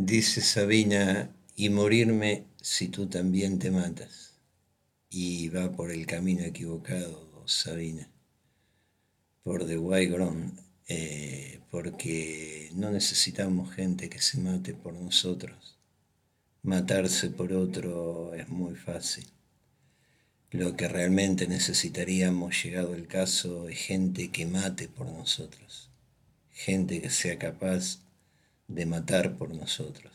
Dice Sabina, y morirme si tú también te matas. Y va por el camino equivocado, Sabina, por The White eh, porque no necesitamos gente que se mate por nosotros. Matarse por otro es muy fácil. Lo que realmente necesitaríamos, llegado el caso, es gente que mate por nosotros, gente que sea capaz de matar por nosotros.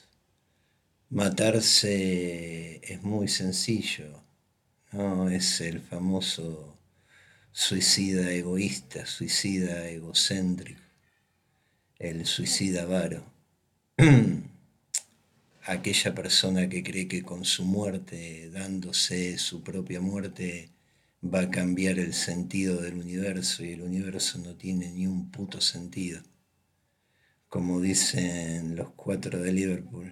Matarse es muy sencillo, ¿no? Es el famoso suicida egoísta, suicida egocéntrico, el suicida varo. Aquella persona que cree que con su muerte, dándose su propia muerte, va a cambiar el sentido del universo y el universo no tiene ni un puto sentido como dicen los cuatro de Liverpool,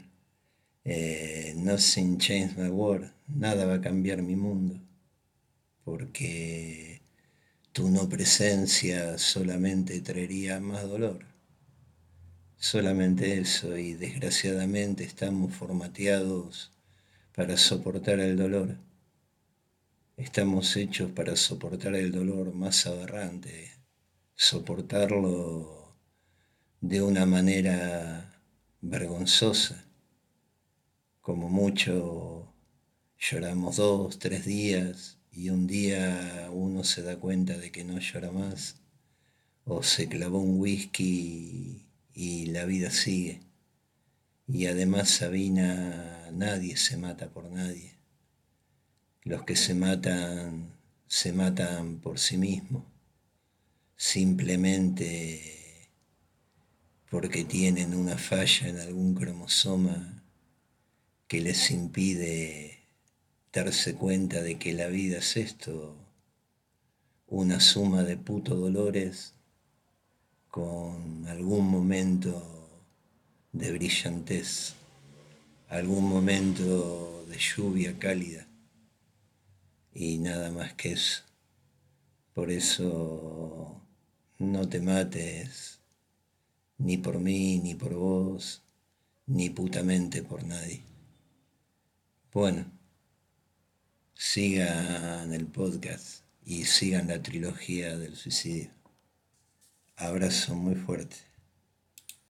eh, nothing change my world, nada va a cambiar mi mundo, porque tu no presencia solamente traería más dolor. Solamente eso, y desgraciadamente estamos formateados para soportar el dolor. Estamos hechos para soportar el dolor más aberrante, soportarlo de una manera vergonzosa. Como mucho lloramos dos, tres días y un día uno se da cuenta de que no llora más o se clavó un whisky y la vida sigue. Y además Sabina, nadie se mata por nadie. Los que se matan, se matan por sí mismos. Simplemente porque tienen una falla en algún cromosoma que les impide darse cuenta de que la vida es esto, una suma de puto dolores con algún momento de brillantez, algún momento de lluvia cálida. Y nada más que eso. Por eso no te mates ni por mí, ni por vos, ni putamente por nadie. Bueno, sigan el podcast y sigan la trilogía del suicidio. Abrazo muy fuerte.